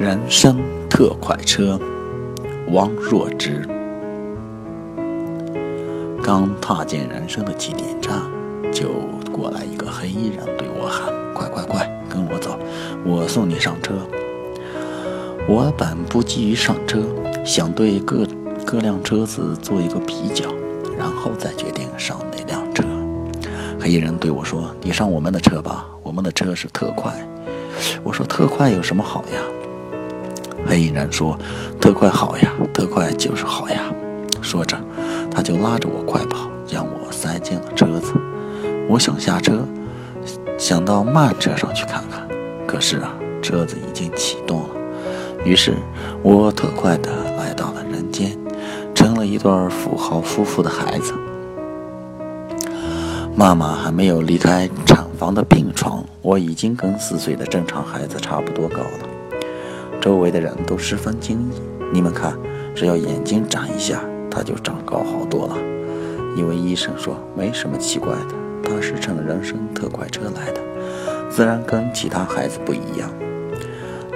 人生特快车，汪若之。刚踏进人生的起点站，就过来一个黑衣人对我喊：“快快快，跟我走，我送你上车。”我本不急于上车，想对各各辆车子做一个比较，然后再决定上哪辆车。黑衣人对我说：“你上我们的车吧，我们的车是特快。”我说：“特快有什么好呀？”黑衣人说：“特快好呀，特快就是好呀。”说着，他就拉着我快跑，将我塞进了车子。我想下车，想到慢车上去看看，可是啊，车子已经启动了。于是，我特快地来到了人间，成了一对富豪夫妇的孩子。妈妈还没有离开产房的病床，我已经跟四岁的正常孩子差不多高了。周围的人都十分惊异。你们看，只要眼睛眨一下，他就长高好多了。一位医生说：“没什么奇怪的，他是乘人生特快车来的，自然跟其他孩子不一样。”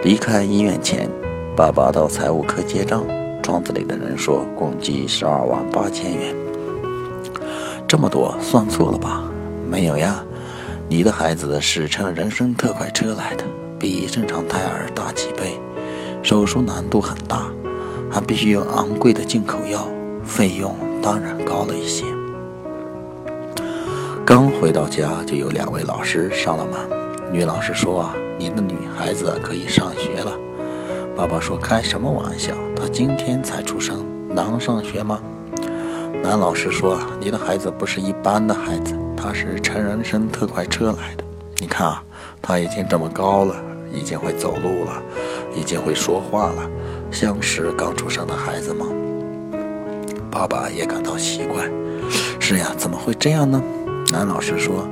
离开医院前，爸爸到财务科结账，窗子里的人说：“共计十二万八千元。”这么多，算错了吧？没有呀，你的孩子是乘人生特快车来的，比正常胎儿大几倍。手术难度很大，还必须用昂贵的进口药，费用当然高了一些。刚回到家，就有两位老师上了门。女老师说：“啊，你的女孩子可以上学了。”爸爸说：“开什么玩笑？她今天才出生，能上学吗？”男老师说：“你的孩子不是一般的孩子，他是乘人生特快车来的。你看啊，他已经这么高了。”已经会走路了，已经会说话了，像是刚出生的孩子吗？爸爸也感到奇怪。是呀，怎么会这样呢？男老师说：“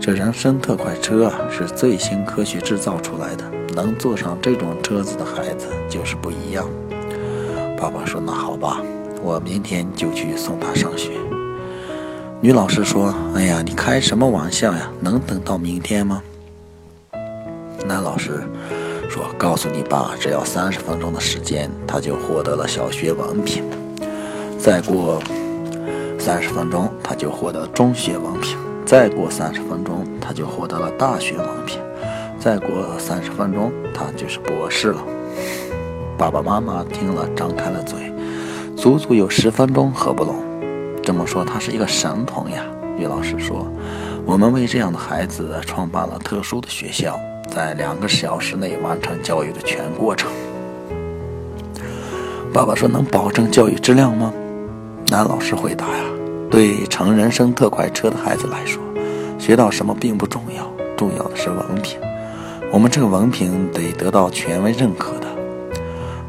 这人生特快车啊，是最新科学制造出来的，能坐上这种车子的孩子就是不一样。”爸爸说：“那好吧，我明天就去送他上学。”女老师说：“哎呀，你开什么玩笑呀？能等到明天吗？”男老师说：“告诉你爸，只要三十分钟的时间，他就获得了小学文凭。再过三十分钟，他就获得中学文凭；再过三十分钟，他就获得了大学文凭；再过三十分钟，他就是博士了。”爸爸妈妈听了，张开了嘴，足足有十分钟合不拢。这么说，他是一个神童呀？于老师说：“我们为这样的孩子创办了特殊的学校。”在两个小时内完成教育的全过程。爸爸说：“能保证教育质量吗？”男老师回答：“呀，对乘人生特快车的孩子来说，学到什么并不重要，重要的是文凭。我们这个文凭得得到权威认可的。”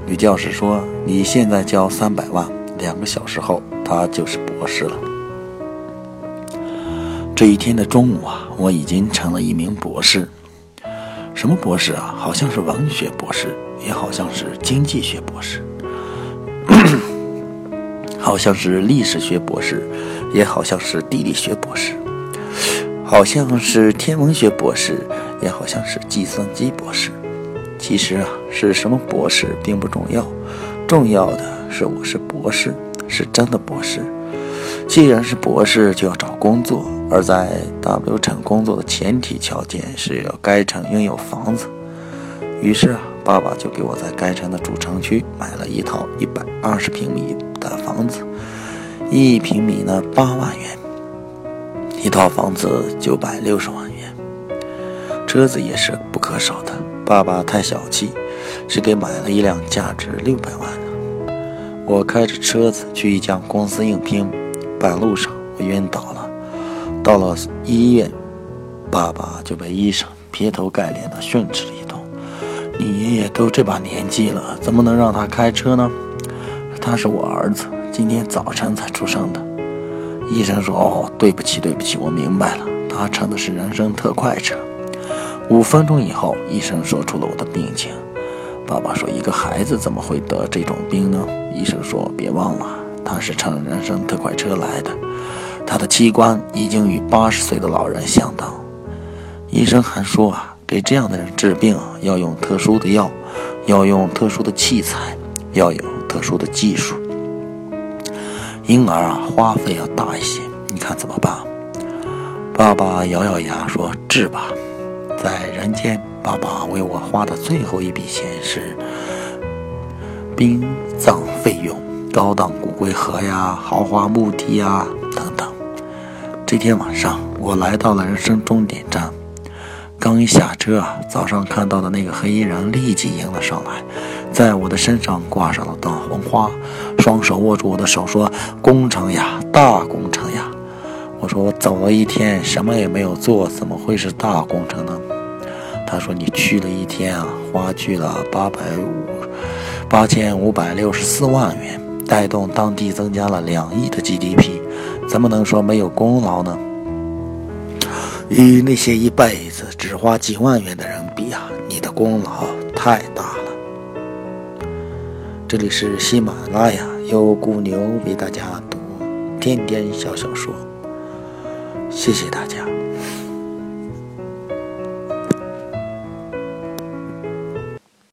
女教师说：“你现在交三百万，两个小时后他就是博士了。”这一天的中午啊，我已经成了一名博士。什么博士啊？好像是文学博士，也好像是经济学博士，好像是历史学博士，也好像是地理学博士，好像是天文学博士，也好像是计算机博士。其实啊，是什么博士并不重要，重要的是我是博士，是真的博士。既然是博士，就要找工作。而在 W 城工作的前提条件是要该城拥有房子。于是啊，爸爸就给我在该城的主城区买了一套一百二十平米的房子，一平米呢八万元，一套房子九百六十万元。车子也是不可少的。爸爸太小气，只给买了一辆价值六百万的。我开着车子去一家公司应聘，半路上我晕倒了。到了医院，爸爸就被医生劈头盖脸的训斥了一通。你爷爷都这把年纪了，怎么能让他开车呢？他是我儿子，今天早晨才出生的。医生说：“哦，对不起，对不起，我明白了，他乘的是人生特快车。”五分钟以后，医生说出了我的病情。爸爸说：“一个孩子怎么会得这种病呢？”医生说：“别忘了，他是乘人生特快车来的。”他的器官已经与八十岁的老人相当。医生还说啊，给这样的人治病要用特殊的药，要用特殊的器材，要有特殊的技术，因而啊，花费要大一些。你看怎么办？爸爸咬咬牙说：“治吧。”在人间，爸爸为我花的最后一笔钱是殡葬费用，高档骨灰盒呀，豪华墓地呀，这天晚上，我来到了人生终点站。刚一下车，早上看到的那个黑衣人立即迎了上来，在我的身上挂上了大红花，双手握住我的手说：“工程呀，大工程呀！”我说：“我走了一天，什么也没有做，怎么会是大工程呢？”他说：“你去了一天啊，花去了八百五八千五百六十四万元，带动当地增加了两亿的 GDP，怎么能说没有功劳呢？”与那些一辈子只花几万元的人比啊，你的功劳太大了。这里是喜马拉雅，由古牛为大家读天天小小说，谢谢大家。